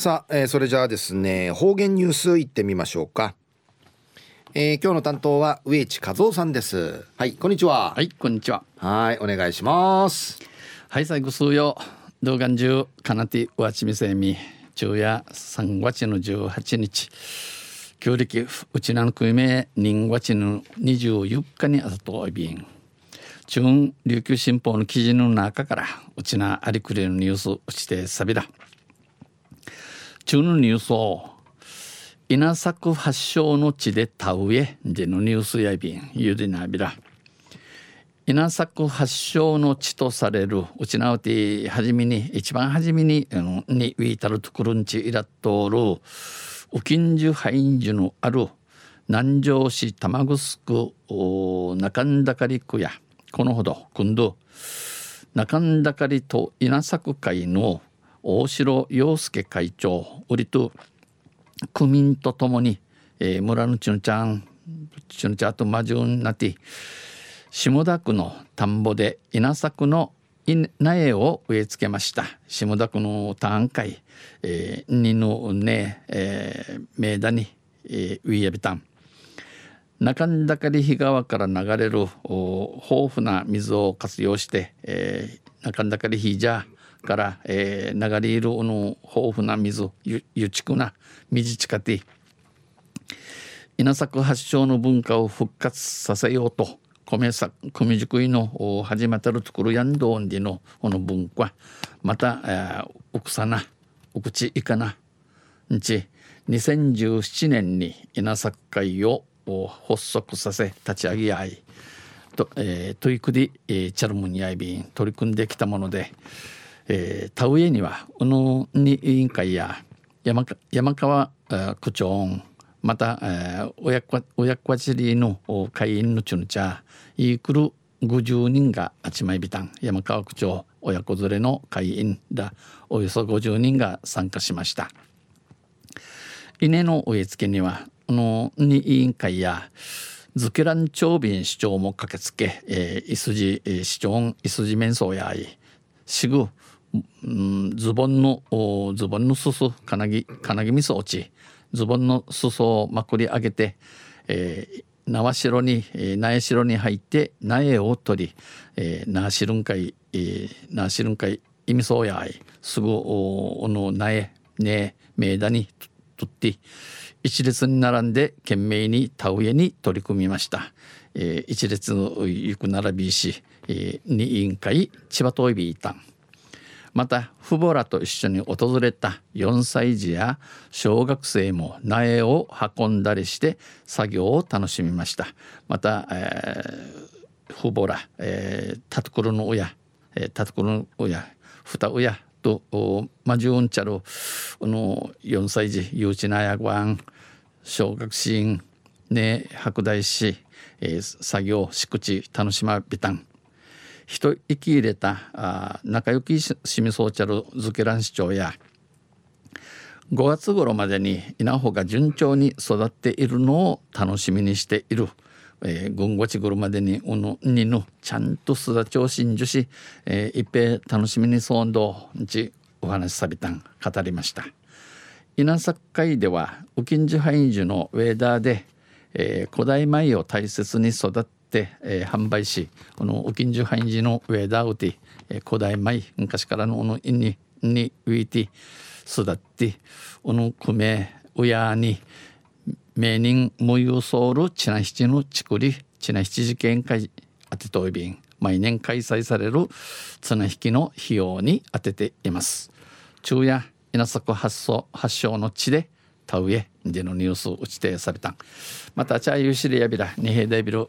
さあ、えー、それじゃあですね方言ニュースいってみましょうか、えー、今日の担当は植地和夫さんです。はいこんにちは。はいこんにちは。はいお願いします。はい最後数曜動画中かなてわちみせみ昼夜3月の18日。旧暦うちなのくいめ人月の24日にあたといびん。中琉球新報の記事の中からうちなありくれのニュースうちてさびだ中のニュースを稲作発祥の地で田植えでのニュースやびんゆでなびら。稲作発祥の地とされるうちなうてはじめに一番初めにあのにウィータルトクルンチイラットールウキンジュハインジュのある南城市玉城中んだかり区や。このほど今度中んだかりと稲作会の大城洋介会長売りと区民とともに、えー、村のちぬちゃんちぬちゃんと魔女になって下田区の田んぼで稲作の苗を植え付けました。下田区の単会、え、にのね、えー、名田に、えー、植えやびた。ん中んだかり日川から流れる豊富な水を活用して、えー、中んだかり日じゃから、えー、流れいるの豊富な水ゆゆちくな水地下で稲作発祥の文化を復活させようと米さ米作の始まったるところやんどんでのこの文化また、えー、奥さな奥地いかなんち2017年に稲作会を発足させ立ち上げ合いと、えー、トイクディ、えー、チャルムニアイビン取り組んできたもので、えー、田植えにはうのに委員会や山山川区長また、えー、親子親子チリの会員のチュンチャーイークル50人があちまいびたん山川区長親子連れの会員らおよそ50人が参加しました。稲の植え付けにはこのに委員会やズケラン長便市長も駆けつけ、えー、イスジ、市長イスジ面相やいしぐ、うん、ズボンのズボンのすす金木金木味噌落ち。ズボンの裾をまくり上げて、えー、縄代に、えー、苗代に入って苗を取り、えー、縄しるんかい、えー、縄しるんかい意味そうやい。すぐおの苗ね名だに取って一列に並んで懸命に田植えに取り組みました、えー、一列の行く並びし、えー、に委員会千葉トイビータンまた父母らと一緒に訪れた4歳児や小学生も苗を運んだりして作業を楽しみました。また、えー、父母ら、えー、タトクルの親、えー、タトクルの親二親とマジュンチャルの4歳児幼稚なやわん小学生ね白大師、えー、作業敷地楽しまびたん。一息入れたあ仲良きしみそうちゃるズケラン市長や5月頃までに稲穂が順調に育っているのを楽しみにしている、えー、軍ごちぐるまでにおのにぬちゃんと育ちを信じし、えー、一平楽しみにそうどんちお話しさびたん語りました。稲作会ではウキンジハインジュのウェーダーで、えー、古代米を大切に育、えー、販売しこのお近所範囲のウェダウティ、えー、古代米昔からのおのいににウィティ育ってこの米親に名人無有ソウルチナ七のちくりチナ七事件会当てといびん毎年開催される綱引きの費用に充てています昼夜稲作発送発祥の地で田植えでのニュースを打ち定されたまたチャーユーシリアビラ二平デビル